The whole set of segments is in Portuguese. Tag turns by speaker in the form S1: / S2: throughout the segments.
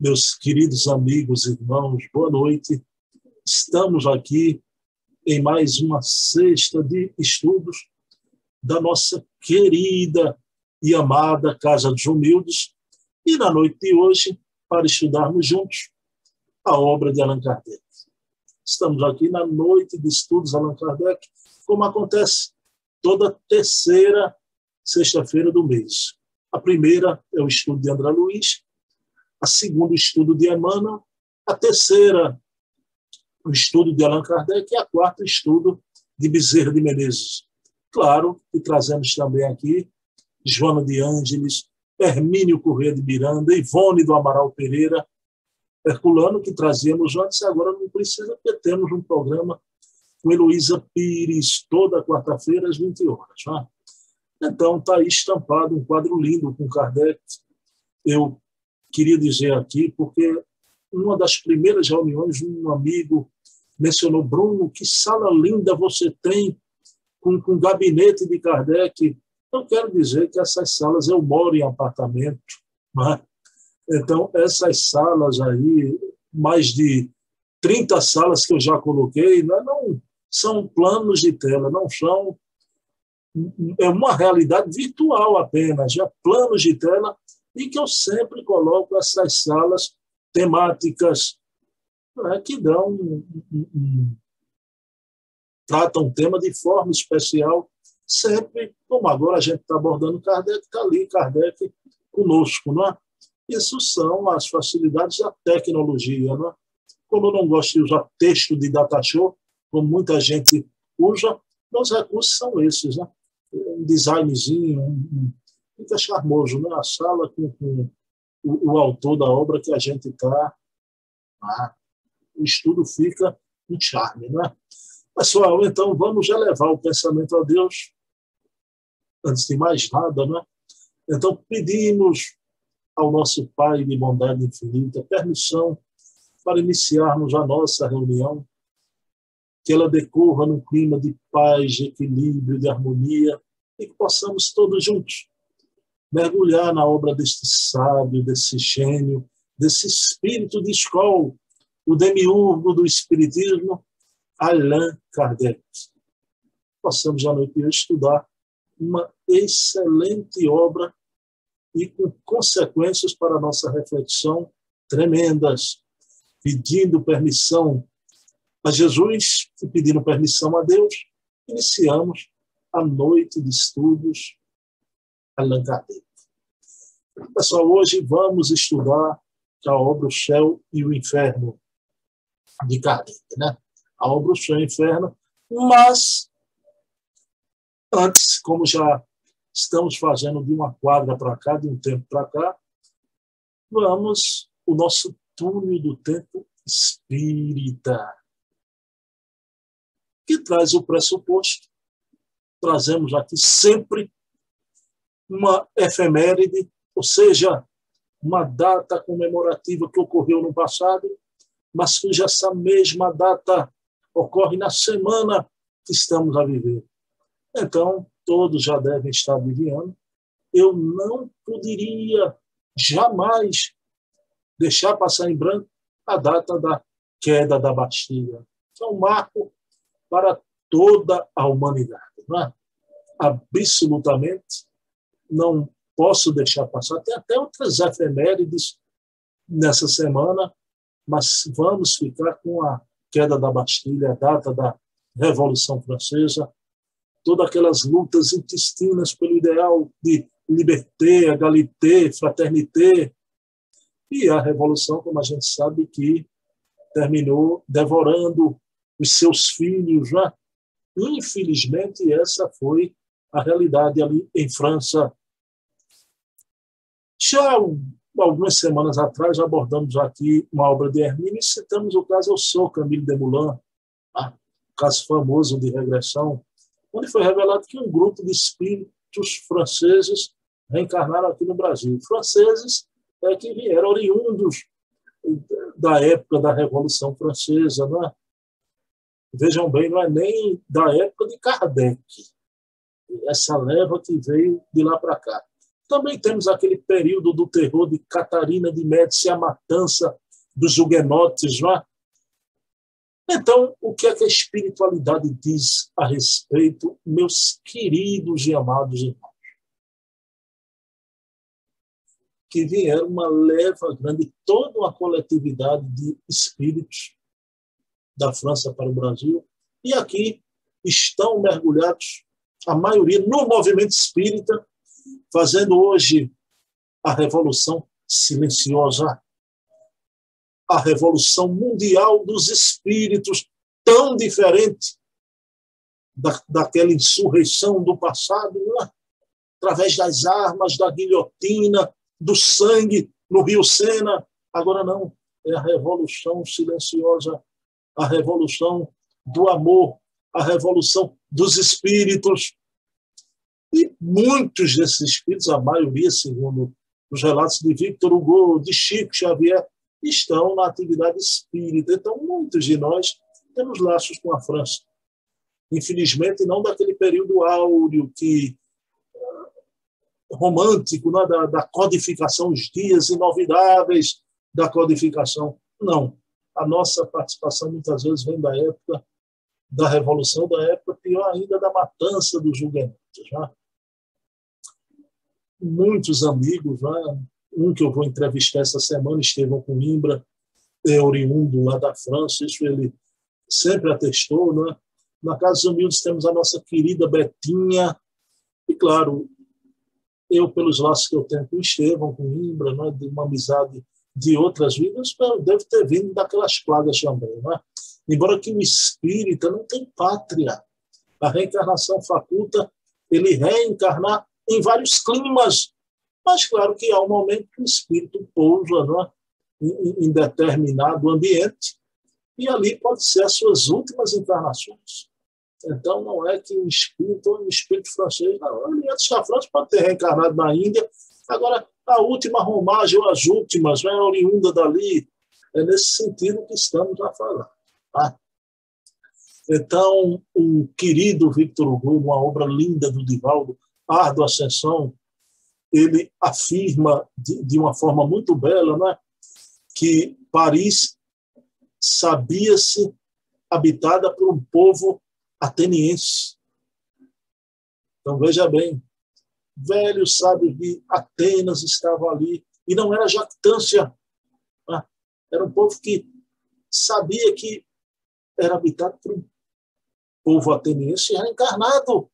S1: meus queridos amigos, irmãos, boa noite. Estamos aqui em mais uma sexta de estudos da nossa querida e amada Casa dos Humildes, e na noite de hoje, para estudarmos juntos a obra de Allan Kardec. Estamos aqui na noite de estudos Allan Kardec, como acontece toda terceira sexta-feira do mês. A primeira é o estudo de André Luiz, a segunda, o estudo de Emmanuel, a terceira, o estudo de Allan Kardec, e a quarta, o estudo de Bezerra de Menezes. Claro que trazemos também aqui Joana de Ângeles, Hermínio Corrêa de Miranda, Ivone do Amaral Pereira, Herculano, que trazíamos antes, agora não precisa, porque temos um programa com Heloísa Pires, toda quarta-feira, às 20 horas. Né? Então, está aí estampado um quadro lindo com Kardec. Eu queria dizer aqui, porque numa das primeiras reuniões, um amigo mencionou, Bruno, que sala linda você tem com, com gabinete de Kardec. Eu quero dizer que essas salas, eu moro em apartamento, né? então essas salas aí, mais de 30 salas que eu já coloquei, não, é, não são planos de tela, não são é uma realidade virtual apenas, já planos de tela e que eu sempre coloco essas salas temáticas né, que dão um, um, um, tratam um tema de forma especial, sempre, como agora a gente está abordando Kardec, está ali Kardec conosco. Não é? Isso são as facilidades da tecnologia. Não é? Como eu não gosto de usar texto de data show, como muita gente usa, os recursos são esses. Né? Um designzinho, um, fica charmoso, né? A sala com, com o, o, autor da obra que a gente está. Ah, o estudo fica um charme, né? Pessoal, então vamos já levar o pensamento a Deus. Antes de mais nada, né? Então pedimos ao nosso Pai de bondade infinita permissão para iniciarmos a nossa reunião, que ela decorra num clima de paz, de equilíbrio, de harmonia, e que possamos todos juntos mergulhar na obra deste sábio, desse gênio, desse espírito de escola, o demiurgo do espiritismo, Allan Kardec. Possamos à noite estudar uma excelente obra e com consequências para a nossa reflexão tremendas, pedindo permissão a Jesus e pedindo permissão a Deus, iniciamos a noite de estudos Allan Kardec. Pessoal, hoje vamos estudar a obra O Céu e o Inferno de Kardec, né? A obra O Céu e o Inferno, mas antes, como já estamos fazendo de uma quadra para cá, de um tempo para cá, vamos o nosso túnel do tempo espírita, que traz o pressuposto. Trazemos aqui sempre uma efeméride, ou seja, uma data comemorativa que ocorreu no passado, mas cuja essa mesma data ocorre na semana que estamos a viver. Então, todos já devem estar adivinhando. Eu não poderia jamais deixar passar em branco a data da queda da Bastilha, que é um marco para toda a humanidade. Não é? Absolutamente não posso deixar passar. Tem até outras efemérides nessa semana, mas vamos ficar com a queda da Bastilha, a data da Revolução Francesa, todas aquelas lutas intestinas pelo ideal de liberté, égalité, fraternité, e a Revolução, como a gente sabe, que terminou devorando os seus filhos. Né? Infelizmente, essa foi a realidade ali em França já algumas semanas atrás abordamos aqui uma obra de Hermínio e citamos o caso Eu Sou, Camille Desmoulins, tá? caso famoso de regressão, onde foi revelado que um grupo de espíritos franceses reencarnaram aqui no Brasil. Franceses é, que vieram oriundos da época da Revolução Francesa. Né? Vejam bem, não é nem da época de Kardec, essa leva que veio de lá para cá. Também temos aquele período do terror de Catarina de Médici, a matança dos huguenotes. Não é? Então, o que é que a espiritualidade diz a respeito, meus queridos e amados irmãos? Que vieram uma leva grande, toda uma coletividade de espíritos da França para o Brasil, e aqui estão mergulhados, a maioria, no movimento espírita, fazendo hoje a revolução silenciosa, a revolução mundial dos espíritos, tão diferente da, daquela insurreição do passado, é? através das armas, da guilhotina, do sangue no Rio Sena. Agora não, é a revolução silenciosa, a revolução do amor, a revolução dos espíritos. E muitos desses espíritos, a maioria, segundo os relatos de Victor Hugo, de Chico Xavier, estão na atividade espírita. Então, muitos de nós temos laços com a França. Infelizmente, não daquele período áureo que eh, romântico, né, da, da codificação, os dias inovidáveis da codificação. Não. A nossa participação muitas vezes vem da época da revolução, da época pior ainda da matança dos julgamentos. Já. Muitos amigos, já, um que eu vou entrevistar essa semana, Estevão Coimbra, é oriundo lá da França, isso ele sempre atestou. Né? Na Casa dos Humildes temos a nossa querida Betinha, e claro, eu, pelos laços que eu tenho com Estevão, com Imbra, né, de uma amizade de outras vidas, deve ter vindo daquelas plagas também. Né? Embora que o espírita não tem pátria. A reencarnação faculta ele reencarnar em vários climas mas, claro, que há um momento que o espírito pousa né, em, em determinado ambiente e ali pode ser as suas últimas encarnações. Então, não é que o espírito, o espírito francês, não, ele antes da França pode ter reencarnado na Índia, agora a última romagem, ou as últimas, é oriunda dali, é nesse sentido que estamos a falar. Tá? Então, o querido Victor Hugo, uma obra linda do Divaldo, Ardo Ascensão, ele afirma de, de uma forma muito bela né, que Paris sabia-se habitada por um povo ateniense. Então, veja bem, velhos sábios de Atenas estavam ali, e não era jactância, né? era um povo que sabia que era habitado por um povo ateniense reencarnado.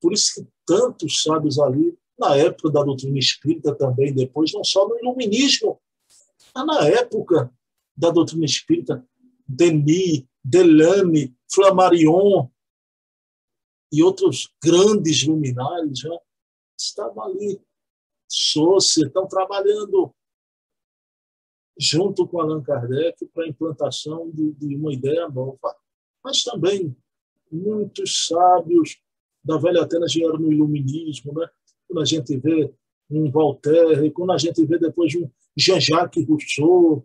S1: Por isso que tantos sábios ali na época da doutrina espírita também, depois, não só no iluminismo, mas na época da doutrina espírita, Denis, Delane, Flammarion e outros grandes luminares já estavam ali, Sousa, estão trabalhando junto com Allan Kardec para a implantação de, de uma ideia nova. Mas também muitos sábios da velha Atenas vieram no iluminismo, né? quando a gente vê um Voltaire, quando a gente vê depois um Jean-Jacques Rousseau,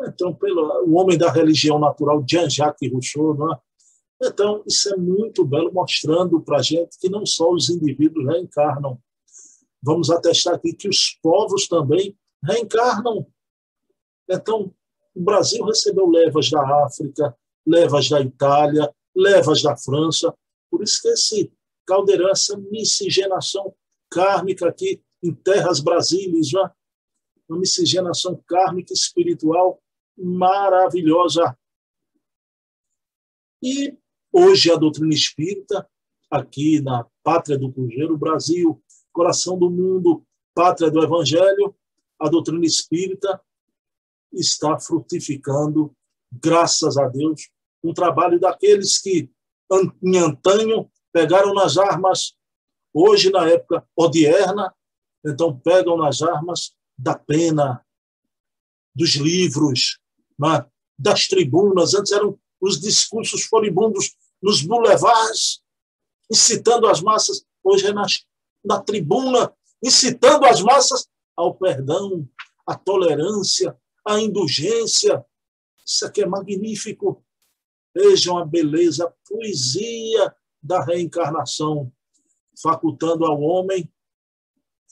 S1: então, pelo, o homem da religião natural, Jean-Jacques Rousseau, é? Então, isso é muito belo, mostrando para a gente que não só os indivíduos reencarnam. Vamos atestar aqui que os povos também reencarnam. Então, o Brasil recebeu levas da África, levas da Itália, levas da França. Por isso que esse caldeirão, essa miscigenação kármica aqui em terras brasileiras, já uma miscigenação kármica espiritual maravilhosa. E hoje a doutrina espírita, aqui na pátria do Cruzeiro, Brasil, coração do mundo, pátria do Evangelho, a doutrina espírita está frutificando, graças a Deus, um trabalho daqueles que em antanho pegaram nas armas, hoje, na época odierna, então pegam nas armas da pena, dos livros, né? das tribunas. Antes eram os discursos furibundos nos boulevards, incitando as massas. Hoje é na, na tribuna, incitando as massas ao perdão, à tolerância, à indulgência. Isso aqui é magnífico. Vejam a beleza, a poesia da reencarnação, facultando ao homem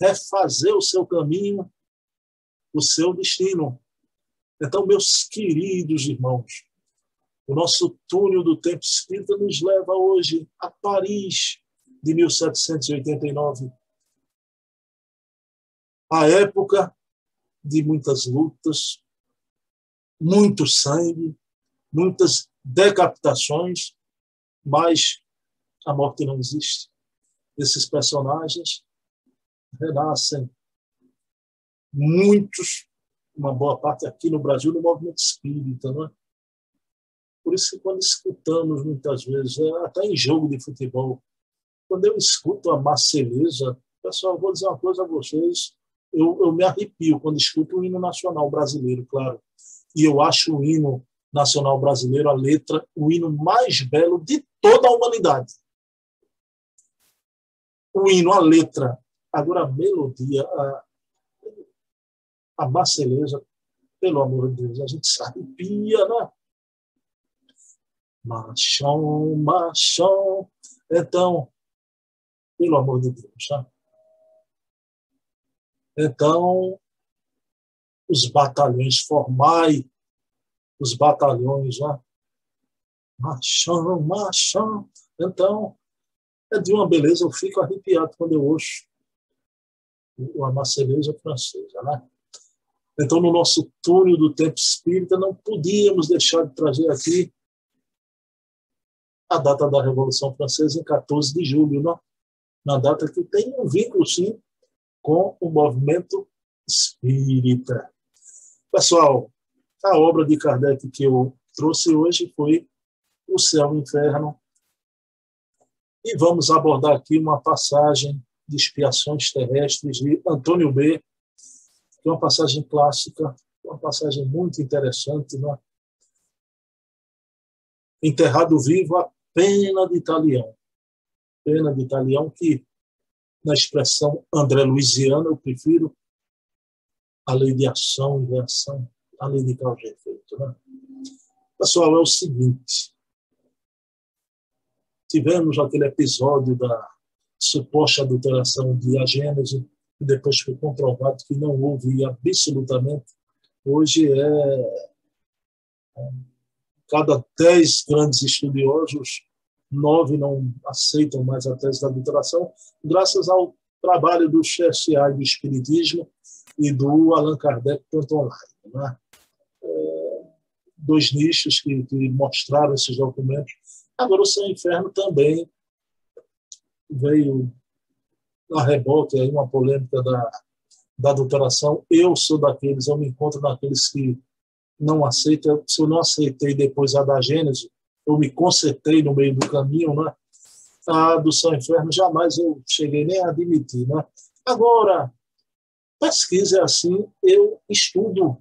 S1: refazer o seu caminho, o seu destino. Então, meus queridos irmãos, o nosso túnel do tempo espírita nos leva hoje a Paris de 1789. A época de muitas lutas, muito sangue, muitas decapitações, mas a morte não existe. Esses personagens renascem. Muitos, uma boa parte aqui no Brasil, no movimento espírita, não é? Por isso que quando escutamos muitas vezes, é, até em jogo de futebol, quando eu escuto a Marceleza, pessoal, vou dizer uma coisa a vocês, eu, eu me arrepio quando escuto o hino nacional brasileiro, claro. E eu acho o hino nacional brasileiro a letra, o hino mais belo de toda a humanidade. O hino, a letra. Agora, a melodia, a, a Marceleza, pelo amor de Deus, a gente se arrepia, né? Machão, machão. Então, pelo amor de Deus, né? Então, os batalhões formai, os batalhões, né? Machão, machão. Então, é de uma beleza, eu fico arrepiado quando eu ouço a marceleza francesa, né? Então, no nosso túnel do tempo espírita, não podíamos deixar de trazer aqui a data da Revolução Francesa, em 14 de julho, né? na data que tem um vínculo, sim, com o movimento espírita. Pessoal, a obra de Kardec que eu trouxe hoje foi O Céu e o Inferno. E vamos abordar aqui uma passagem de expiações terrestres de Antônio B., que é uma passagem clássica, uma passagem muito interessante. Né? Enterrado vivo a pena de Italião. Pena de Italião que, na expressão André Luiziano, eu prefiro a lei de ação e reação, a lei de causa e efeito. Né? Pessoal, é o seguinte, tivemos aquele episódio da suposta adulteração de a Gênese, e depois foi comprovado que não houve absolutamente. Hoje é, é cada dez grandes estudiosos, nove não aceitam mais a tese da adulteração, graças ao trabalho do CSA do Espiritismo e do Allan Kardec tanto online. Né? Dois nichos que, que, mostraram esses documentos. Agora, o Céu Inferno também veio a rebote, aí uma polêmica da, da adulteração. Eu sou daqueles, eu me encontro naqueles que não aceita, se eu não aceitei depois a da Gênesis, eu me consertei no meio do caminho, né? A do São Inferno jamais eu cheguei nem a admitir, né? Agora, pesquisa é assim, eu estudo.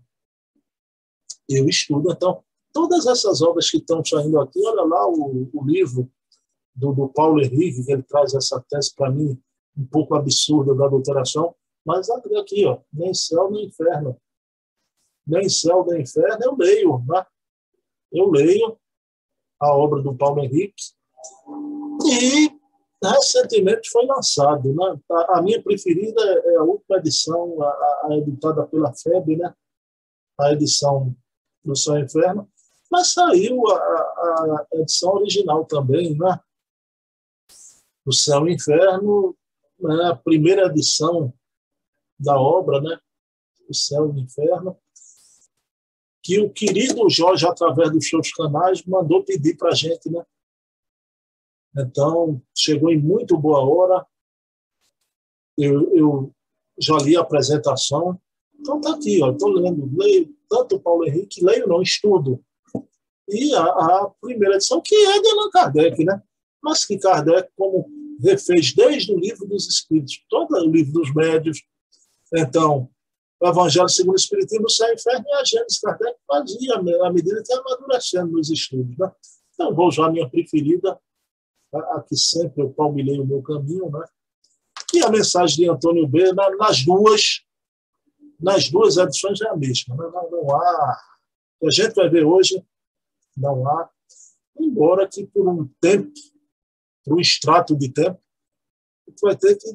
S1: Eu estudo, então, todas essas obras que estão saindo aqui, olha lá o, o livro do, do, Paulo Henrique, que ele traz essa tese para mim um pouco absurda da adulteração, mas aqui, ó, nem céu nem inferno nem céu nem inferno, eu leio. Né? Eu leio a obra do Paulo Henrique e recentemente foi lançado. Né? A, a minha preferida é a última edição, a, a editada pela FEB, né? a edição do Céu e Inferno, mas saiu a, a, edição original também, né? do Céu e Inferno, né? a primeira edição da obra, né? o Céu e o Inferno, que o querido Jorge, através dos seus canais, mandou pedir para a gente, né? Então, chegou em muito boa hora. Eu, eu já li a apresentação. Então, está aqui, estou lendo. Leio tanto Paulo Henrique, leio não, estudo. E a, a primeira edição, que é de Allan Kardec, né? Mas que Kardec, como refez desde o livro dos Espíritos, todo o livro dos Médios. Então, o Evangelho segundo o Espiritismo, o céu e o inferno, e a Gênesis Kardec fazia à medida que amadurecendo nos estudos. Né? Então, vou usar a minha preferida, a, que sempre eu palmilhei o meu caminho, né? e a mensagem de Antônio B, nas duas, nas duas edições é a mesma. Né? Não, não há. A gente vai ver hoje, não há, embora que por um tempo, por um extrato de tempo, tu vai ter que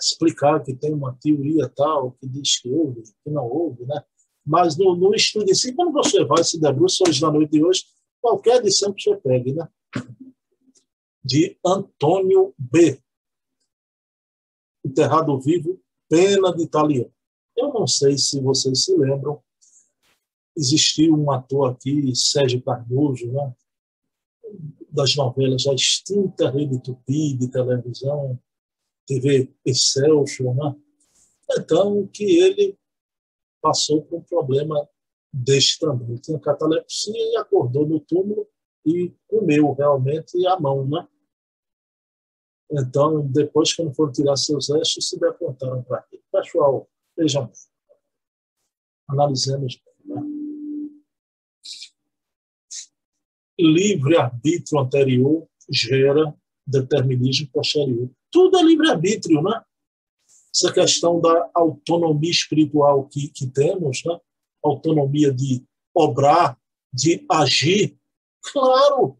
S1: explicar que tem uma teoria tal que diz que houve, que não houve, né? Mas no, no estudo em si, quando você vai se debruça hoje na noite de hoje, qualquer edição que você pegue, né? De Antônio B. Enterrado vivo, pena de italiano. Eu não sei se vocês se lembram, existiu um ator aqui, Sérgio Cardoso, né? das novelas já extinta Rede Tupi de televisão, TV Excelsior, né? Então, que ele passou por um problema deste também. Ele tinha catalepsia e acordou no túmulo e comeu realmente a mão, né? Então, depois, quando foram tirar seus restos, se deportaram para aqui. Pessoal, vejam bem. Analisemos né? livre-arbítrio anterior gera determinismo posterior. Tudo é livre-arbítrio, né? Essa questão da autonomia espiritual que, que temos, né? autonomia de obrar, de agir, claro,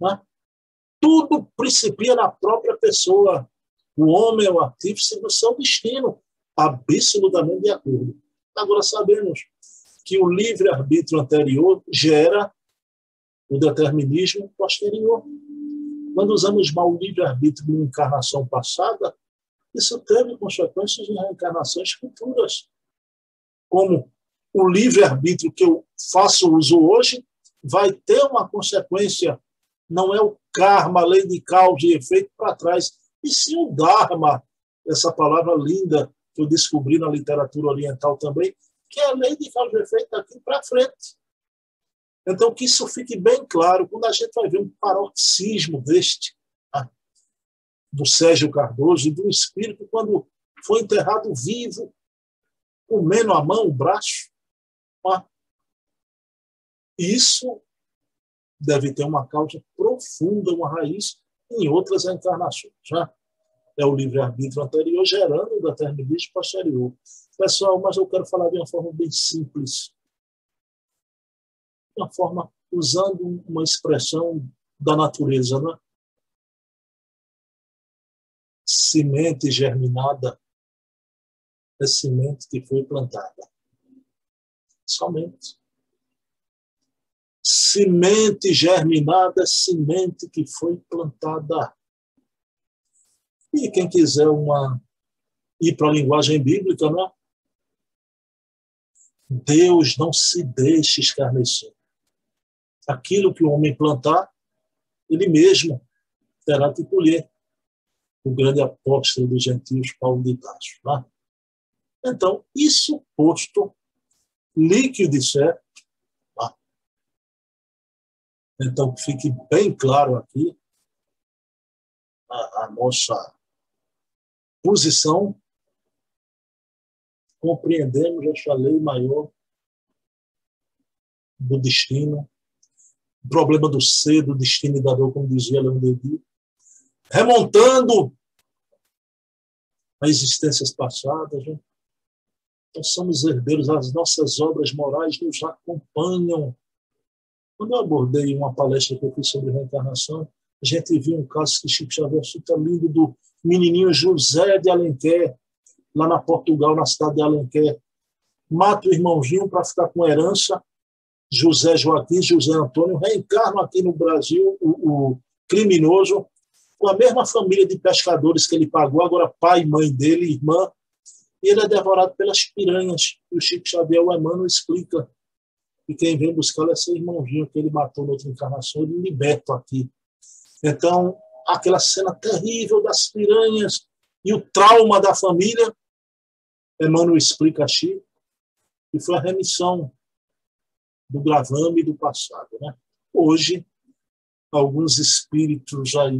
S1: né? tudo principia na própria pessoa. O homem é o artífice do seu destino, absolutamente de acordo. Agora sabemos que o livre-arbítrio anterior gera o determinismo posterior. Quando usamos mal o livre-arbítrio na encarnação passada, isso teve consequências em reencarnações futuras. Como o livre-arbítrio que eu faço uso hoje vai ter uma consequência, não é o karma, a lei de causa e efeito para trás, e sim o dharma, essa palavra linda que eu descobri na literatura oriental também, que é a lei de causa e efeito daqui para frente. Então, que isso fique bem claro quando a gente vai ver um paroxismo deste, tá? do Sérgio Cardoso e do espírito, quando foi enterrado vivo, comendo a mão, o braço. Tá? Isso deve ter uma causa profunda, uma raiz em outras encarnações. Já é o livre-arbítrio anterior gerando o determinismo posterior. Pessoal, mas eu quero falar de uma forma bem simples uma forma, usando uma expressão da natureza, né? Semente germinada é semente que foi plantada. Somente. Semente germinada é semente que foi plantada. E quem quiser uma ir para a linguagem bíblica, né? Deus não se deixa escarnecer aquilo que o homem plantar, ele mesmo terá que colher. O grande apóstolo dos gentios, Paulo de Tarso. Né? Então, isso posto, líquido e certo, tá? então fique bem claro aqui a, a nossa posição, compreendemos essa lei maior do destino o problema do ser, do destino e da dor, como dizia Leão Denis, remontando a existências passadas. Né? Nós somos herdeiros, as nossas obras morais nos acompanham. Quando eu abordei uma palestra que eu fiz sobre reencarnação, a gente viu um caso que Chico Xavier cita lindo do menininho José de Alenquer, lá na Portugal, na cidade de Alenquer. Mata o irmãozinho para ficar com herança, José Joaquim, José Antônio, reencarnam aqui no Brasil o, o criminoso com a mesma família de pescadores que ele pagou, agora pai, mãe dele, irmã, e ele é devorado pelas piranhas. E o Chico Xavier, o Emmanuel, explica que quem vem buscar é seu irmãozinho que ele matou na outra encarnação, ele liberta aqui. Então, aquela cena terrível das piranhas e o trauma da família, Emmanuel explica a Chico, que foi a remissão do gravame do passado. Né? Hoje, alguns espíritos aí,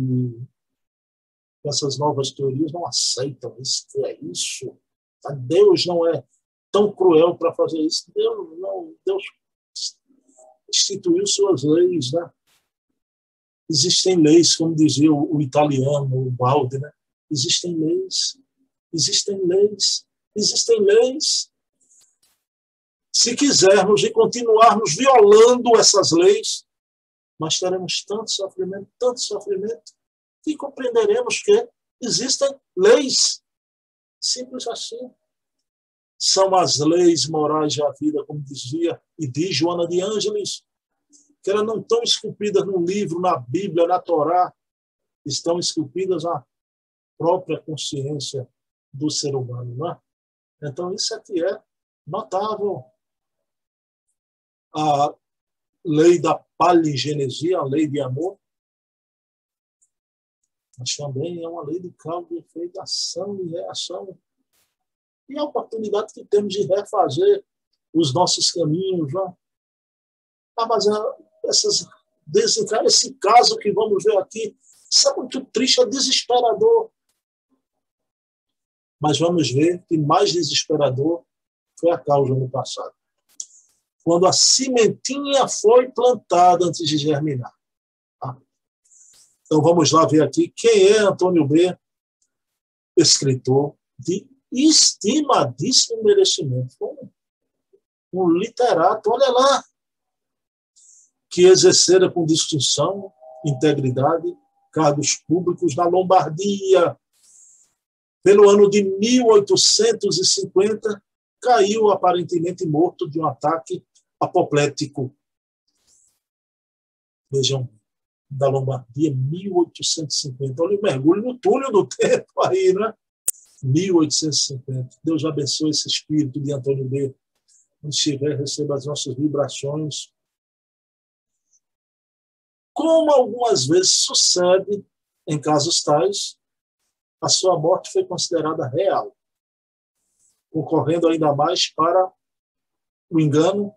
S1: essas novas teorias, não aceitam isso, é isso. Deus não é tão cruel para fazer isso. Deus, não, Deus instituiu suas leis. Né? Existem leis, como dizia o, italiano, o Balde, né? existem leis, existem leis, existem leis. Se quisermos e continuarmos violando essas leis, mas teremos tanto sofrimento, tanto sofrimento, que compreenderemos que existem leis. Simples assim. São as leis morais da vida, como dizia e diz Joana de Ângeles, que elas não estão esculpidas no livro, na Bíblia, na Torá, estão esculpidas na própria consciência do ser humano. Não é? Então, isso aqui é notável. A lei da paligenesia, a lei de amor, mas também é uma lei de causa e efeito, ação e reação. E a oportunidade que temos de refazer os nossos caminhos. Né? Ah, mas essas, esse caso que vamos ver aqui, isso é muito triste, é desesperador. Mas vamos ver que mais desesperador foi a causa no passado. Quando a cimentinha foi plantada antes de germinar. Tá? Então vamos lá ver aqui quem é Antônio B, escritor de estimadíssimo merecimento. Um literato, olha lá, que exercera com distinção, integridade, cargos públicos na Lombardia. Pelo ano de 1850, caiu aparentemente morto de um ataque apoplético. Vejam, da Lombardia, 1850. Olha o mergulho no túnel do tempo aí, né? 1850. Deus abençoe esse espírito de Antônio B. Onde estiver, receba as nossas vibrações. Como algumas vezes sucede em casos tais, a sua morte foi considerada real, concorrendo ainda mais para o engano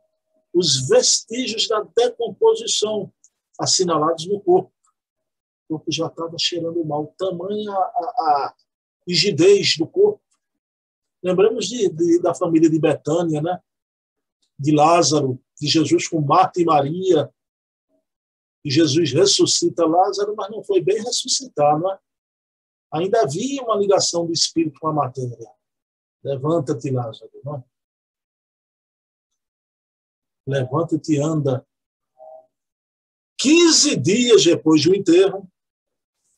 S1: os vestígios da decomposição assinalados no corpo. O corpo já estava cheirando mal, tamanha a, a, rigidez do corpo. Lembramos de, de, da família de Betânia, né? de Lázaro, de Jesus com Marta e Maria. E Jesus ressuscita Lázaro, mas não foi bem ressuscitar, não é? Ainda havia uma ligação do espírito com a matéria. Levanta-te, Lázaro. Não é? Levanta-te e anda. 15 dias depois do enterro,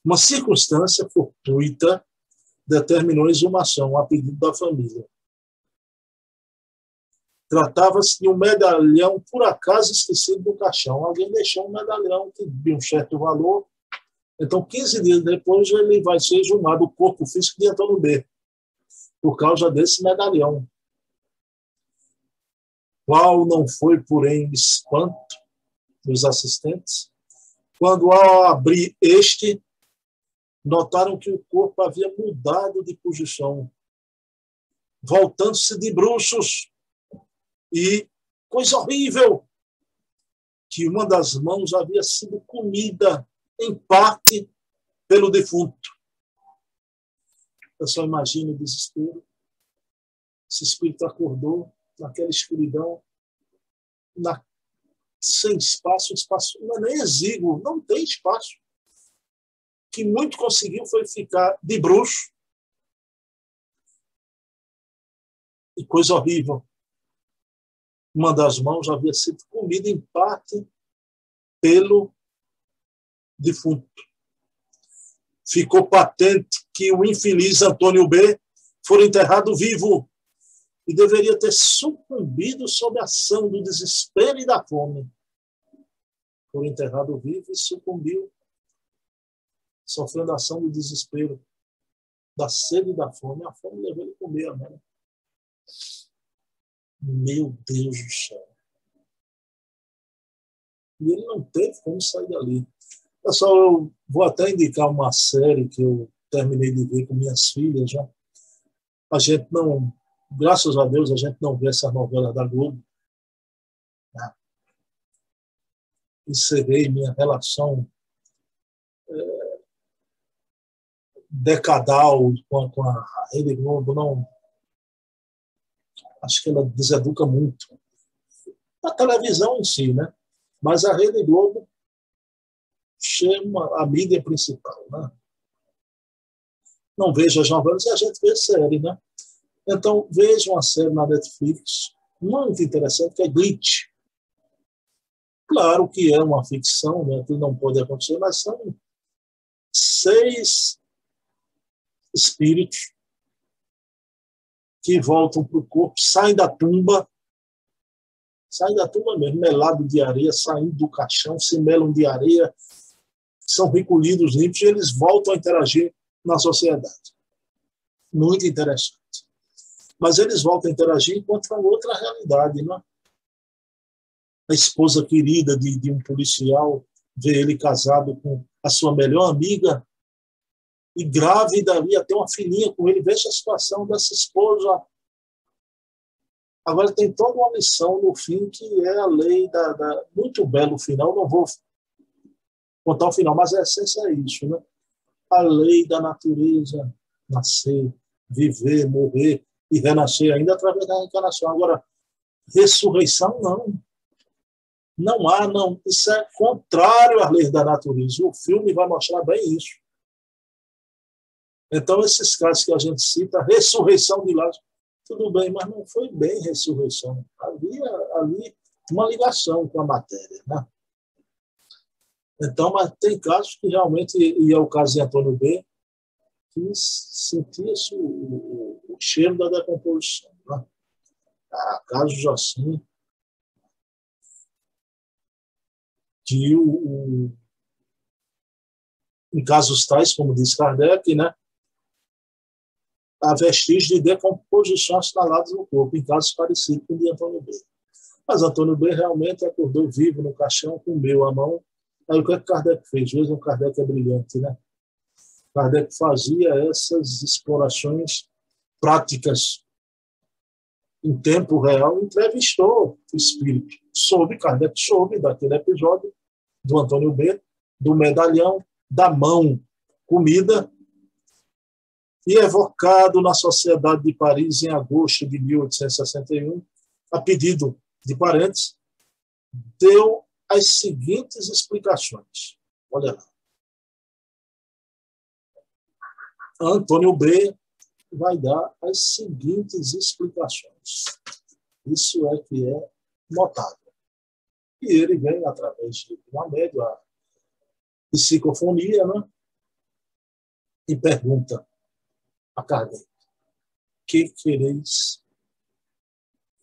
S1: uma circunstância fortuita determinou a exumação a pedido da família. Tratava-se de um medalhão, por acaso, esquecido do caixão. Alguém deixou um medalhão de um certo valor. Então, 15 dias depois, ele vai ser exumado o corpo físico de Antônio B. Por causa desse medalhão. Qual não foi, porém, espanto dos assistentes, quando, ao abrir este, notaram que o corpo havia mudado de posição, voltando-se de bruxos. E, coisa horrível, que uma das mãos havia sido comida, em parte, pelo defunto. Eu só imagino o desespero. Esse espírito acordou naquela escuridão, na, sem espaço, espaço não é nem exíguo, não tem espaço que muito conseguiu foi ficar de bruxo. E coisa horrível. Uma das mãos havia sido comida em parte pelo defunto. Ficou patente que o infeliz Antônio B foi enterrado vivo e deveria ter sucumbido sob a ação do desespero e da fome. Foi enterrado vivo e sucumbiu sofrendo a ação do desespero, da sede e da fome. A fome levou ele a comer mãe. Meu Deus do céu. E ele não teve como sair dali. Pessoal, eu vou até indicar uma série que eu terminei de ver com minhas filhas já. A gente não, graças a Deus, a gente não vê essa novela da Globo. Né? Encerrei minha relação decadal com a, com a Rede Globo, não. Acho que ela deseduca muito. A televisão em si, né? Mas a Rede Globo chama a mídia principal, né? Não veja as novelas e a gente vê série, né? Então, veja uma série na Netflix muito interessante, que é Glitch. Claro que é uma ficção, né? que não pode acontecer, mas são seis espíritos que voltam para o corpo, saem da tumba, saem da tumba mesmo, melado de areia, saindo do caixão, se melam de areia, são recolhidos limpos e eles voltam a interagir na sociedade. Muito interessante. Mas eles voltam a interagir enquanto outra realidade, não é? A esposa querida de, de um policial vê ele casado com a sua melhor amiga e grávida ali, até uma filhinha com ele. Veja a situação dessa esposa. Agora tem toda uma lição no fim que é a lei da, da muito belo final. Não vou contar o final, mas a essência é isso, né? A lei da natureza, nascer, viver, morrer e renascer ainda através da reencarnação. Agora, ressurreição não. Não há, não. Isso é contrário às leis da natureza. O filme vai mostrar bem isso. Então, esses casos que a gente cita, ressurreição de Lázaro, tudo bem, mas não foi bem ressurreição. Havia ali uma ligação com a matéria. Né? Então, mas tem casos que realmente, e é o caso de Antônio B., que sentia-se o, o, o, cheiro da decomposição. Né? Há casos assim, que o, o, em casos tais, como diz Kardec, né, há vestígios de decomposição assinalados no corpo, em casos parecidos com o de Antônio B. Mas Antônio B realmente acordou vivo no caixão, comeu a mão. Aí o que, é que Kardec fez? Veja, o Kardec é brilhante, né? Kardec fazia essas explorações práticas em tempo real, entrevistou o espírito. Soube, Kardec soube daquele episódio do Antônio B, do medalhão, da mão comida, e evocado na Sociedade de Paris em agosto de 1861, a pedido de parentes, deu as seguintes explicações. Olha lá. Antônio B vai dar as seguintes explicações. Isso é que é notável. E ele vem através de uma média, a psicofonia, né? e pergunta a Kardec: que quereis?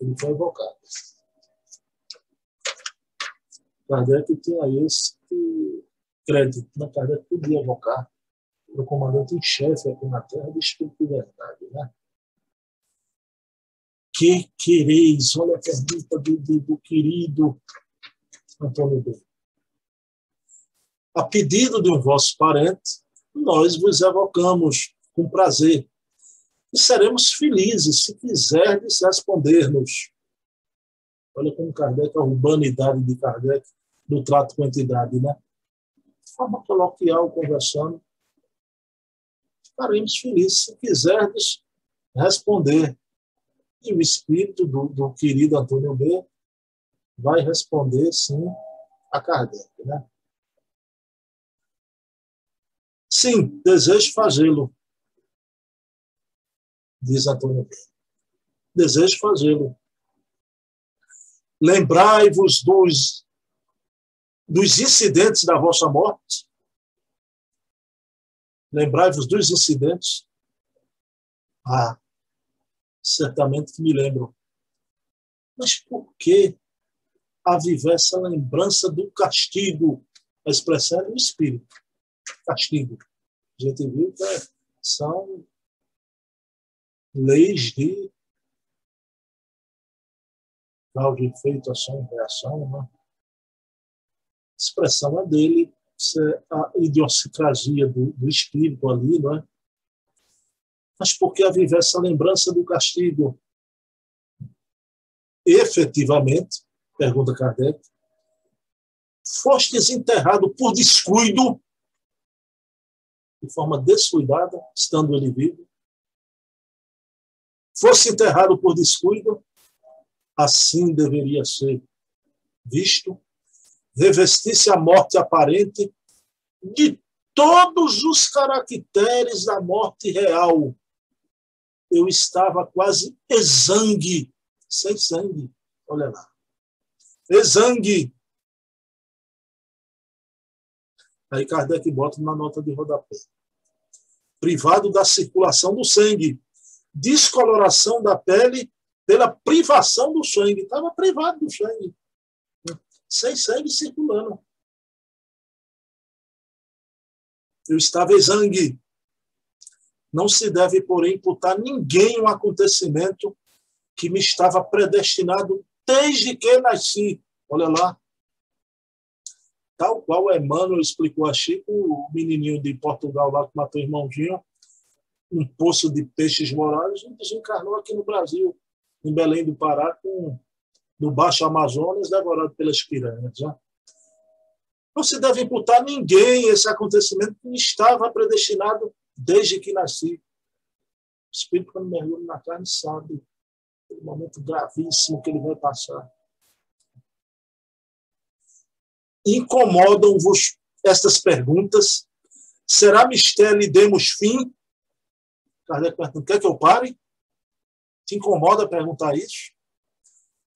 S1: Ele foi evocado. Kardec tinha esse crédito. Né? Kardec podia evocar o comandante em chefe aqui na Terra de Espírito de Verdade. Né? Que quereis? Olha a pergunta do, do, do querido Antônio B. A pedido de um vosso parente, nós vos evocamos com prazer e seremos felizes se quiserdes responder-nos. Olha como Kardec, a urbanidade de Kardec no trato com a entidade, né? De forma coloquial, conversando. Ficaremos felizes se quiserdes responder. E o espírito do, do querido Antônio B vai responder sim a Kardec, né? Sim, desejo fazê-lo, diz Antônio B. Desejo fazê-lo. Lembrai-vos dos, dos incidentes da vossa morte. Lembrai-vos dos incidentes. Ah, certamente que me lembro. Mas por que a viver essa lembrança do castigo. A expressão é do espírito. Castigo. A gente viu que são leis de causa, efeito, ação e reação. Né? A expressão é dele, é a idiosincrasia do, do espírito ali, não é? Mas por que a viver essa lembrança do castigo? Efetivamente, Pergunta Kardec. Fostes enterrado por descuido, de forma descuidada, estando ele vivo. Fosse enterrado por descuido, assim deveria ser visto. Revestisse a morte aparente de todos os caracteres da morte real. Eu estava quase exangue, sem sangue. Olha lá exangue. Aí Kardec bota na nota de rodapé. Privado da circulação do sangue, descoloração da pele pela privação do sangue. Estava privado do sangue. Sem sangue circulando. Eu estava exangue. Não se deve, porém, imputar ninguém um acontecimento que me estava predestinado desde que nasci. Olha lá. Tal qual Emmanuel explicou a Chico, o menininho de Portugal lá que matou o irmãozinho, um poço de peixes morais, desencarnou aqui no Brasil, em Belém do Pará, com, no Baixo Amazonas, devorado pelas piranhas. Né? Não se deve imputar ninguém esse acontecimento que estava predestinado desde que nasci. O Espírito, quando mergulha na carne, sabe o momento gravíssimo que ele vai passar. Incomodam-vos estas perguntas? Será mistério e demos fim? Kardec pergunta, quer que eu pare? Te incomoda perguntar isso?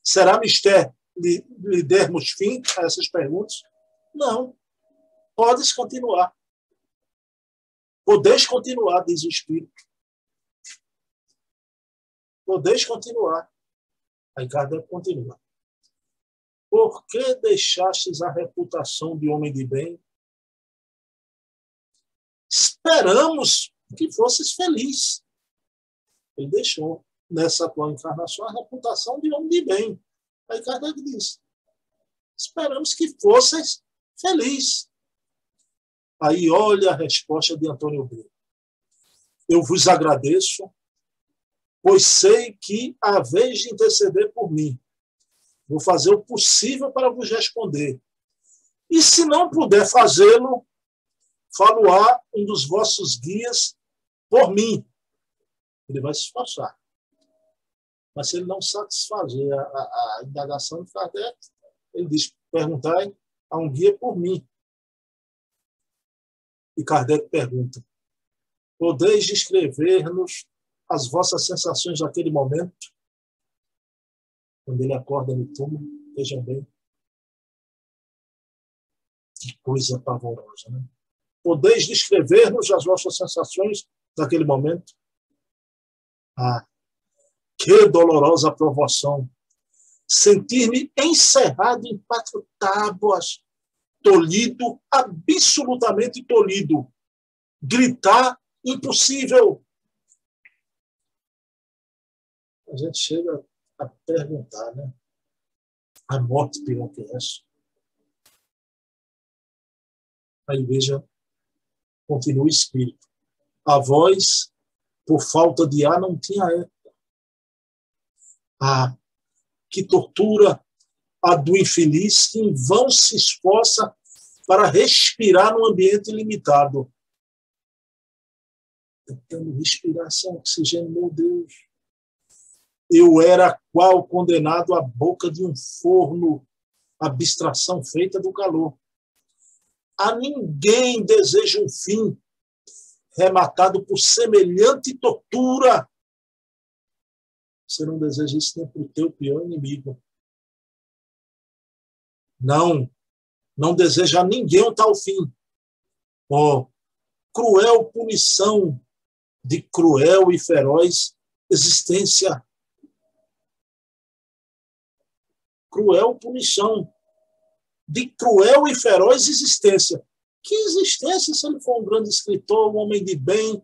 S1: Será mistério lhe, lhe dermos fim a essas perguntas? Não. Podes continuar. Podeis continuar, diz o Espírito. Podeis continuar. Aí Kardec continua. Por que deixastes a reputação de homem de bem? Esperamos que fosses feliz. Ele deixou nessa tua encarnação a reputação de homem de bem. Aí Kardec diz: esperamos que fosses feliz. Aí olha a resposta de Antônio Brito. Eu vos agradeço, pois sei que a vez de interceder por mim. Vou fazer o possível para vos responder. E se não puder fazê-lo, falo-á um dos vossos guias por mim. Ele vai se esforçar. Mas se ele não satisfazer a, a, a indagação de Kardec, ele diz: perguntai a um guia por mim. E Kardec pergunta: Podeis descrever-nos as vossas sensações naquele momento? Quando ele acorda no túmulo, vejam bem. Que coisa pavorosa, né? Podeis descrever-nos as vossas sensações naquele momento? Ah, que dolorosa provação! Sentir-me encerrado em quatro tábuas tolhido, absolutamente tolhido. Gritar, impossível. A gente chega a perguntar, né? A morte pior que essa. Aí veja, continua espírito. A voz, por falta de ar, não tinha eco. Ah, que tortura a do infeliz que em vão se esforça para respirar num ambiente limitado. Tentando respirar sem oxigênio, meu Deus. Eu era qual condenado à boca de um forno, abstração feita do calor. A ninguém deseja um fim rematado por semelhante tortura. Você não deseja isso nem para o teu pior inimigo. Não, não deseja a ninguém um tal fim. Oh, cruel punição de cruel e feroz existência. Cruel punição de cruel e feroz existência. Que existência se ele for um grande escritor, um homem de bem,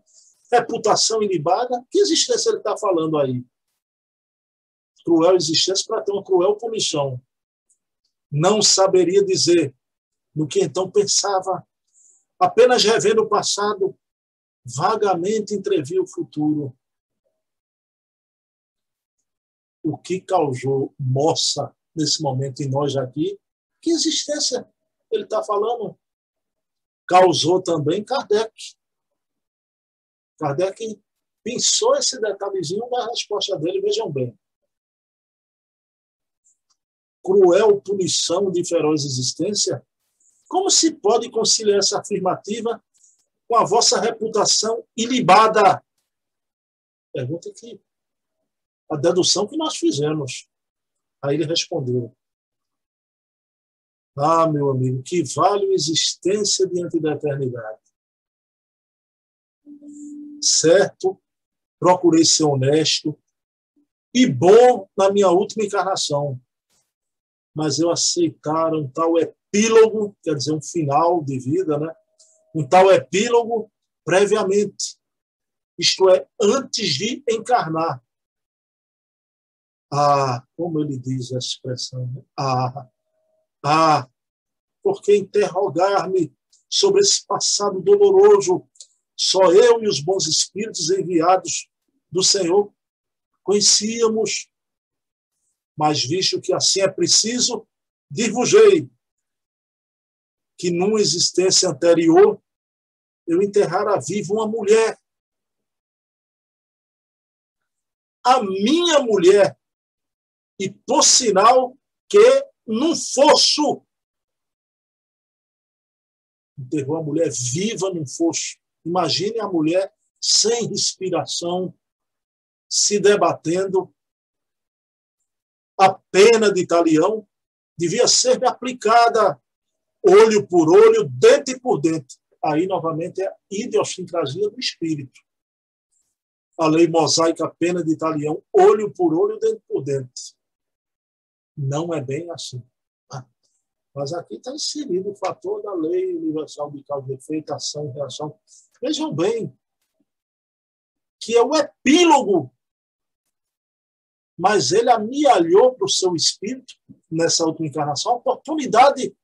S1: reputação ilibada? Que existência ele está falando aí? Cruel existência para ter uma cruel punição não saberia dizer no que então pensava, apenas revendo o passado, vagamente entrevia o futuro. O que causou moça nesse momento em nós aqui? Que existência ele está falando? Causou também Kardec. Kardec pensou esse detalhezinho da resposta dele, vejam bem cruel punição de feroz existência? Como se pode conciliar essa afirmativa com a vossa reputação ilibada? Pergunta que a dedução que nós fizemos. Aí ele respondeu: Ah, meu amigo, que vale a existência diante da eternidade. Certo procurei ser honesto e bom na minha última encarnação. Mas eu aceitar um tal epílogo, quer dizer, um final de vida, né? um tal epílogo previamente, isto é, antes de encarnar. Ah, como ele diz a expressão, né? ah, ah, porque interrogar-me sobre esse passado doloroso, só eu e os bons espíritos enviados do Senhor conhecíamos. Mas visto que assim é preciso, dir-vos-ei que numa existência anterior eu enterrara viva uma mulher. A minha mulher, e por sinal que num fosso enterrou a mulher viva num fosso. Imagine a mulher sem respiração, se debatendo. A pena de talião devia ser aplicada olho por olho, dente por dente. Aí, novamente, é a idiosincrasia do espírito. A lei mosaica, pena de talião, olho por olho, dente por dente. Não é bem assim. Mas aqui está inserido o fator da lei universal de causa e efeito, ação e reação. Vejam bem, que é o epílogo. Mas ele amealhou para o seu espírito, nessa última encarnação, a oportunidade.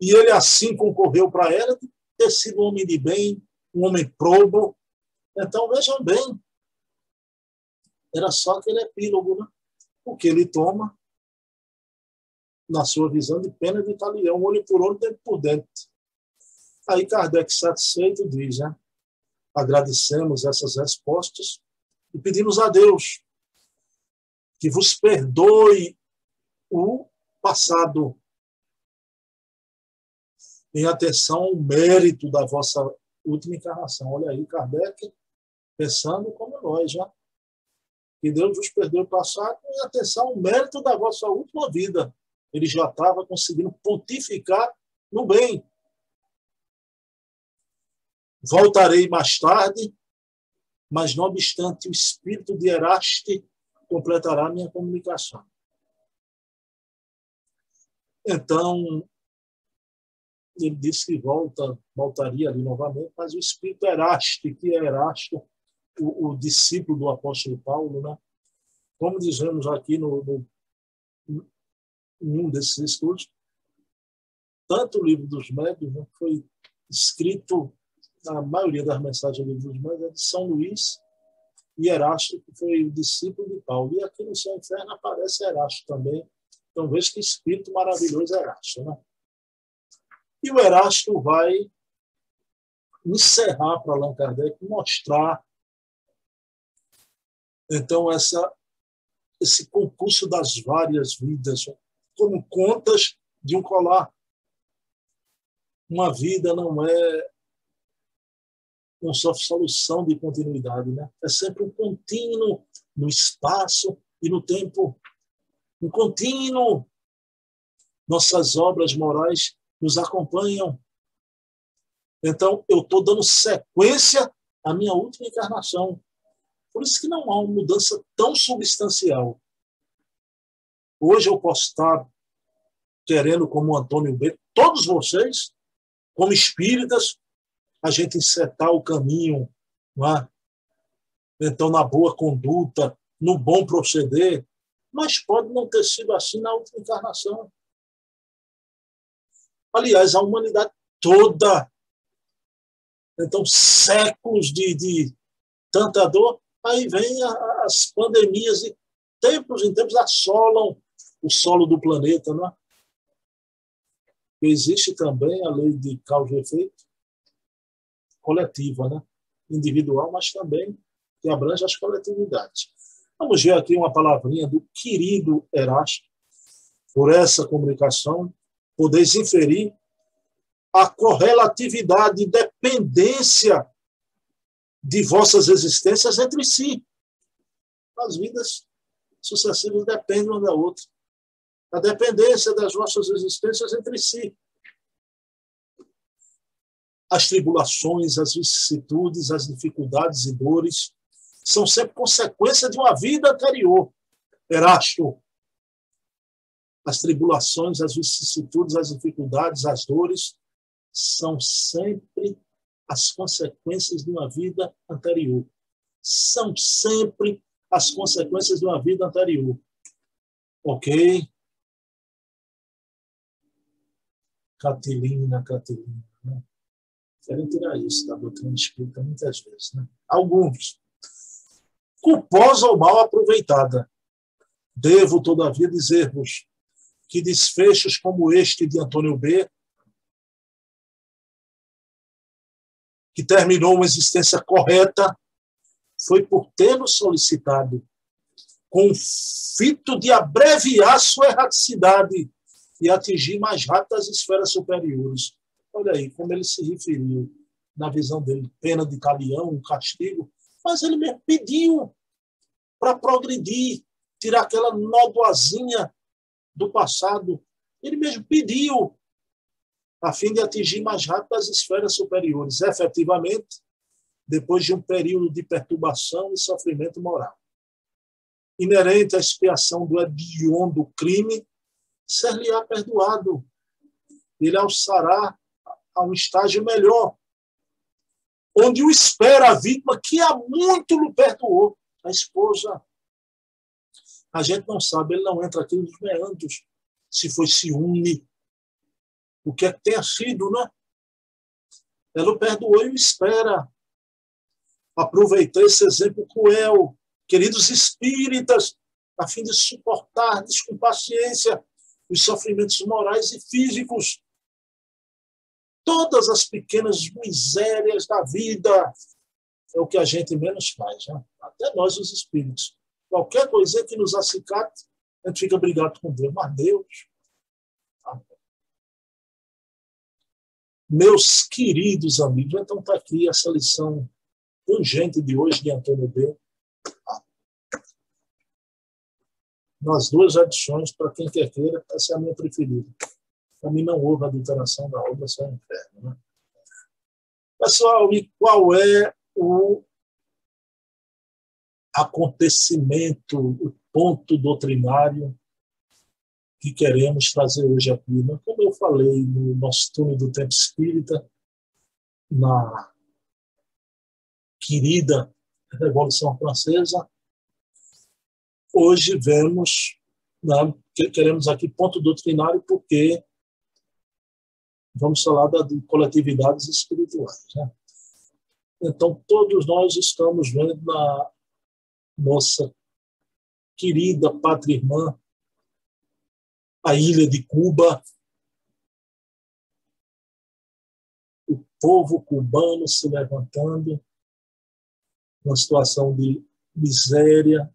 S1: E ele assim concorreu para ela de ter sido um homem de bem, um homem probo. Então, vejam bem, era só aquele epílogo, né? O que ele toma na sua visão de pena de talião, olho por olho, dente por dente. Aí Kardec, satisfeito, diz, né? agradecemos essas respostas e pedimos a Deus que vos perdoe o passado em atenção ao mérito da vossa última encarnação. Olha aí, Kardec, pensando como nós, já. Que Deus vos perdoe o passado em atenção ao mérito da vossa última vida ele já estava conseguindo pontificar no bem. Voltarei mais tarde, mas não obstante o espírito de Eraste completará minha comunicação. Então, ele disse que volta, voltaria ali novamente, mas o espírito Eraste, que é Erasto, o, o discípulo do apóstolo Paulo, né? como dizemos aqui no, no, em um desses estudos, tanto o livro dos médios né, foi escrito, a maioria das mensagens do livro dos médios é de São Luís e Erasto, que foi o discípulo de Paulo. E aqui no Céu Inferno aparece Erasto também. Então veja que espírito maravilhoso Erasto. Né? E o Erasto vai encerrar para Allan Kardec, mostrar então essa esse concurso das várias vidas, como contas de um colar. Uma vida não é uma só solução de continuidade, né? É sempre um contínuo no espaço e no tempo. Um contínuo. Nossas obras morais nos acompanham. Então, eu estou dando sequência à minha última encarnação. Por isso que não há uma mudança tão substancial. Hoje eu posso estar querendo, como Antônio B, todos vocês, como espíritas, a gente encetar o caminho, é? então, na boa conduta, no bom proceder, mas pode não ter sido assim na última encarnação. Aliás, a humanidade toda. Então, séculos de, de tanta dor, aí vem as pandemias e tempos em tempos assolam o solo do planeta, não é? Existe também a lei de causa e efeito coletiva, né? individual, mas também que abrange as coletividades. Vamos ver aqui uma palavrinha do querido Erasto. Por essa comunicação, podeis inferir a correlatividade e dependência de vossas existências entre si. As vidas sucessivas dependem uma da outra a dependência das nossas existências entre si. As tribulações, as vicissitudes, as dificuldades e dores são sempre consequência de uma vida anterior. Erasto. As tribulações, as vicissitudes, as dificuldades, as dores são sempre as consequências de uma vida anterior. São sempre as consequências de uma vida anterior. Ok? Catilina, Catilina. Né? Querem tirar isso da doutrina espírita muitas vezes. Né? Alguns. Culposa ou mal aproveitada. Devo, todavia, dizer-vos que desfechos como este de Antônio B que terminou uma existência correta, foi por tê-lo solicitado, com o fito de abreviar sua erraticidade e atingir mais rápido as esferas superiores. Olha aí como ele se referiu, na visão dele, pena de talião, um castigo, mas ele mesmo pediu para progredir, tirar aquela nódoazinha do passado. Ele mesmo pediu a fim de atingir mais rápido as esferas superiores, efetivamente, depois de um período de perturbação e sofrimento moral. Inerente à expiação do hediondo crime, ser-lhe-á perdoado. Ele alçará a um estágio melhor, onde o espera a vítima que há muito lhe perdoou, a esposa. A gente não sabe, ele não entra aqui nos meandros, se foi ciúme, o que é que tenha sido, né? Ela perdoou e espera. Aproveitei esse exemplo cruel, queridos espíritas, a fim de suportar com paciência os sofrimentos morais e físicos. Todas as pequenas misérias da vida é o que a gente menos faz, né? até nós, os espíritos. Qualquer coisa que nos acicate, a gente fica brigado com Deus. Mas Deus, Meus queridos amigos, então está aqui essa lição urgente de hoje de Antônio B. Nas duas edições, para quem quer queira, essa é a minha preferida. Para mim não houve adulteração da obra, só é inferno. Né? Pessoal, e qual é o acontecimento, o ponto doutrinário que queremos trazer hoje aqui. Mas como eu falei no nosso túnel do tempo espírita, na querida Revolução Francesa, hoje vemos, né, queremos aqui ponto doutrinário porque vamos falar de coletividades espirituais. Né? Então, todos nós estamos vendo na nossa querida pátria irmã, a ilha de Cuba, o povo cubano se levantando, uma situação de miséria,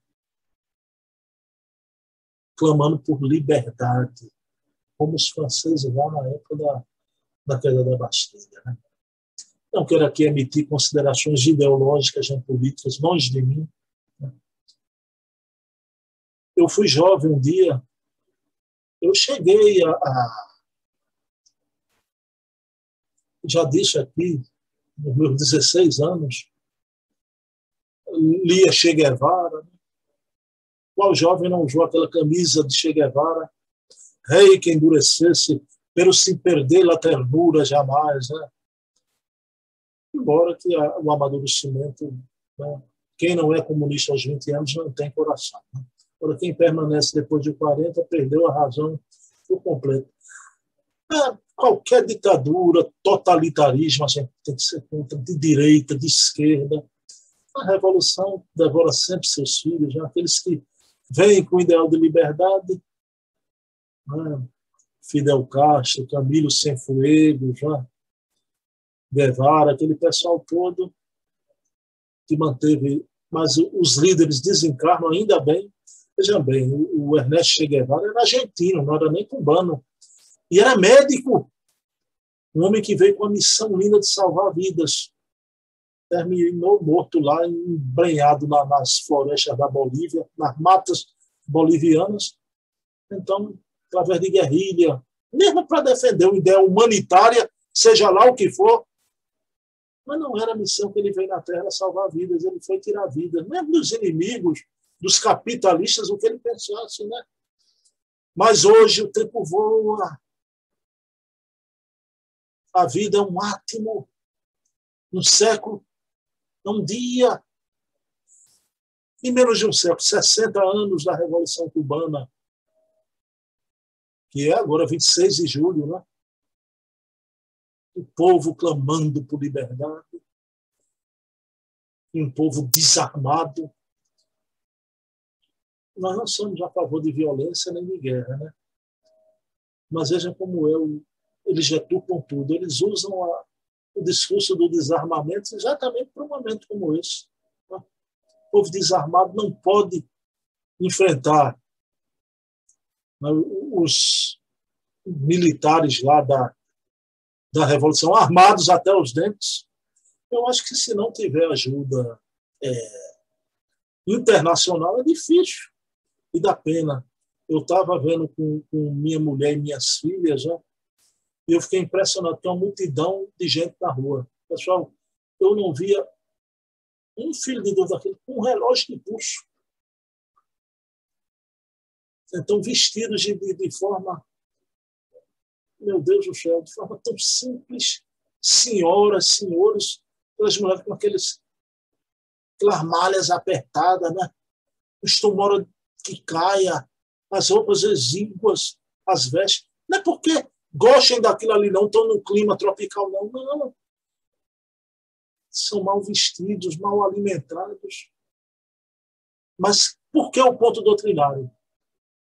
S1: clamando por liberdade, como os franceses lá na época da, da queda da Bastilha. Né? Não quero aqui emitir considerações ideológicas nem políticas, longe de mim. Né? Eu fui jovem um dia, eu cheguei a, a já disse aqui, nos meus 16 anos, lia Che Guevara. Né? Qual jovem não usou aquela camisa de Che Guevara? Rei que endurecesse, pelo se perder a ternura jamais. Né? Embora que a, o amadurecimento, né? quem não é comunista aos 20 anos não tem coração. Né? Para quem permanece depois de 40, perdeu a razão por completo. É, qualquer ditadura, totalitarismo, a gente tem que ser contra, de direita, de esquerda. A revolução devora sempre seus filhos, né? aqueles que vêm com o ideal de liberdade. Né? Fidel Castro, Camilo Cienfuegos, já, Guevara, aquele pessoal todo que manteve. Mas os líderes desencarnam ainda bem, Veja bem, o Ernesto Che Guevara era argentino, não era nem cubano. E era médico. Um homem que veio com a missão linda de salvar vidas. Terminou morto lá, embrenhado nas florestas da Bolívia, nas matas bolivianas. Então, através de guerrilha, mesmo para defender uma ideia humanitária, seja lá o que for, Mas não era a missão que ele veio na Terra salvar vidas, ele foi tirar vidas, mesmo dos inimigos, dos capitalistas, o que ele pensasse, né? Mas hoje o tempo voa. A vida é um átomo, um século, um dia. Em menos de um século, 60 anos da Revolução Cubana, que é agora 26 de julho, né? O povo clamando por liberdade, um povo desarmado, nós não somos a favor de violência nem de guerra, né? Mas vejam como eu, eles deturpam tudo. Eles usam a, o discurso do desarmamento exatamente para um momento como esse. Né? O povo desarmado não pode enfrentar né, os militares lá da, da Revolução, armados até os dentes. Eu acho que se não tiver ajuda é, internacional, é difícil e da pena. Eu estava vendo com, com, minha mulher e minhas filhas, já, e eu fiquei impressionado com a multidão de gente na rua. Pessoal, eu não via um filho de Deus daquele com um relógio de pulso. Então, vestidos de, de, forma, meu Deus do céu, de forma tão simples, senhoras, senhores, aquelas mulheres com aqueles, aquelas malhas apertadas, né? Os tumores que caia, as roupas exíguas, as vestes. Não é porque gostem daquilo ali, não, estão no clima tropical, não. Não. São mal vestidos, mal alimentados. Mas por que o ponto doutrinário?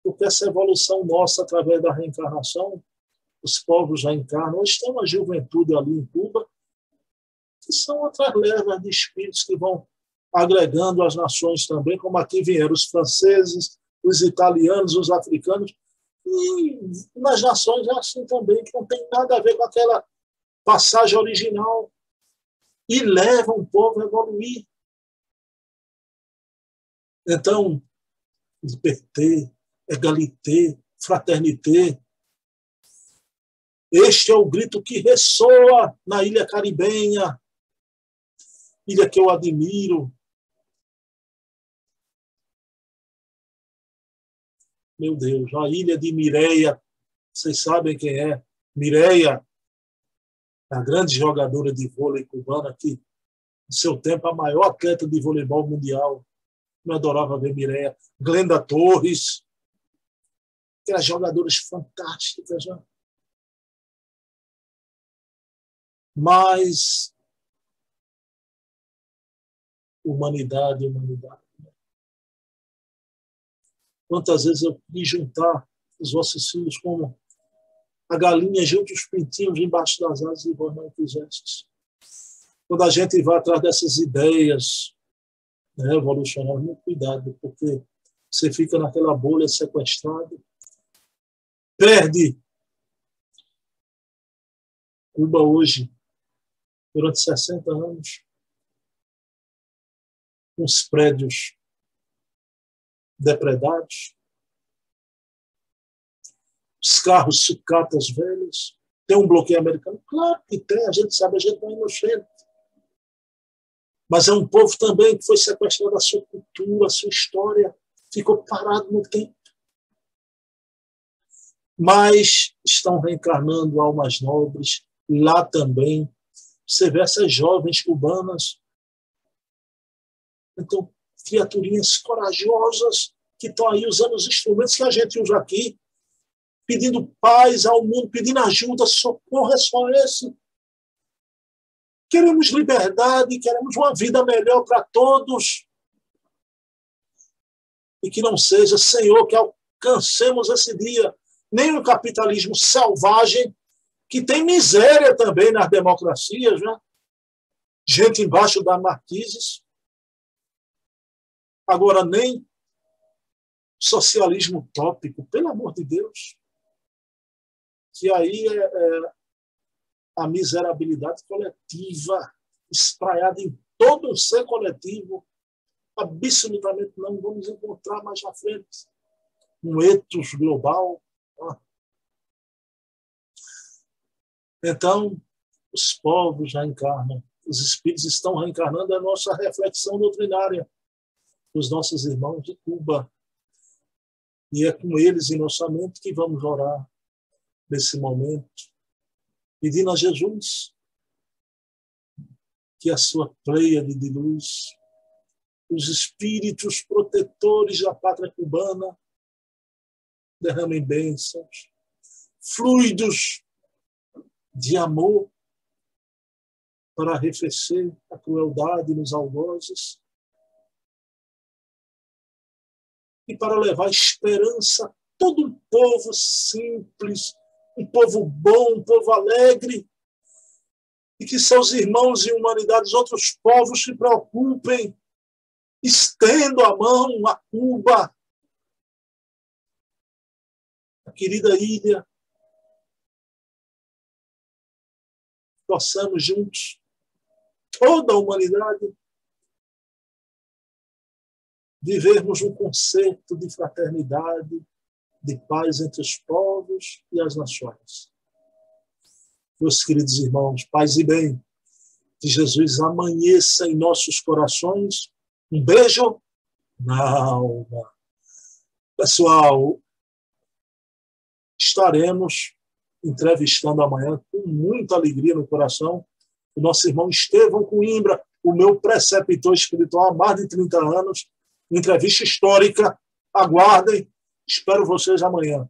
S1: Porque essa evolução nossa, através da reencarnação, os povos já encarnam. Hoje tem uma juventude ali em Cuba, que são outras levas de espíritos que vão agregando as nações também, como aqui vieram os franceses, os italianos, os africanos, e nas nações é assim também, que não tem nada a ver com aquela passagem original, e leva o povo a evoluir. Então, liberté, egalité, fraternité, este é o grito que ressoa na ilha caribenha, ilha que eu admiro, meu Deus, a ilha de Mireia, vocês sabem quem é? Mireia, a grande jogadora de vôlei cubana, que, no seu tempo, a maior atleta de voleibol mundial. Eu adorava ver Mireia. Glenda Torres, aquelas jogadoras fantásticas. Né? Mas humanidade, humanidade. Quantas vezes eu quis juntar os vossos filhos como a galinha junto os pintinhos embaixo das asas e vós não quisestes. Quando a gente vai atrás dessas ideias né, evolucionárias, muito cuidado, porque você fica naquela bolha sequestrado, perde. Cuba hoje, durante 60 anos, uns prédios depredados, os carros sucatas velhos, tem um bloqueio americano? Claro que tem, a gente sabe, a gente não é inocente. Mas é um povo também que foi sequestrado a sua cultura, a sua história, ficou parado no tempo. Mas estão reencarnando almas nobres lá também. Você vê essas jovens cubanas. Então, criaturinhas corajosas que estão aí usando os instrumentos que a gente usa aqui, pedindo paz ao mundo, pedindo ajuda, socorro é só esse. Queremos liberdade, queremos uma vida melhor para todos. E que não seja, Senhor, que alcancemos esse dia nem um capitalismo selvagem, que tem miséria também nas democracias, né? gente embaixo das marquises, Agora, nem socialismo utópico, pelo amor de Deus. Que aí é, é a miserabilidade coletiva, espraiada em todo o ser coletivo. Absolutamente não vamos encontrar mais à frente um etos global. Então, os povos já encarnam Os espíritos estão reencarnando a nossa reflexão doutrinária os nossos irmãos de Cuba. E é com eles em nossa mente que vamos orar nesse momento, pedindo a Jesus que a sua pleiade de luz, os espíritos protetores da pátria cubana, derramem bênçãos, fluidos de amor para arrefecer a crueldade nos algozes e para levar esperança a todo um povo simples, um povo bom, um povo alegre, e que seus irmãos e humanidades, outros povos se preocupem, estendo a mão a Cuba, a querida ilha, possamos juntos, toda a humanidade, vivermos um conceito de fraternidade, de paz entre os povos e as nações. Meus queridos irmãos, paz e bem, que Jesus amanheça em nossos corações. Um beijo na alma. Pessoal, estaremos entrevistando amanhã com muita alegria no coração o nosso irmão Estevão Coimbra, o meu preceptor espiritual há mais de 30 anos, entrevista histórica. Aguardem. Espero vocês amanhã.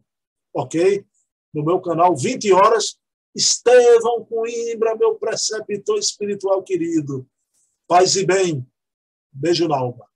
S1: Ok? No meu canal, 20 horas. Estevão Coimbra, meu preceptor espiritual querido. Paz e bem. Beijo na alma.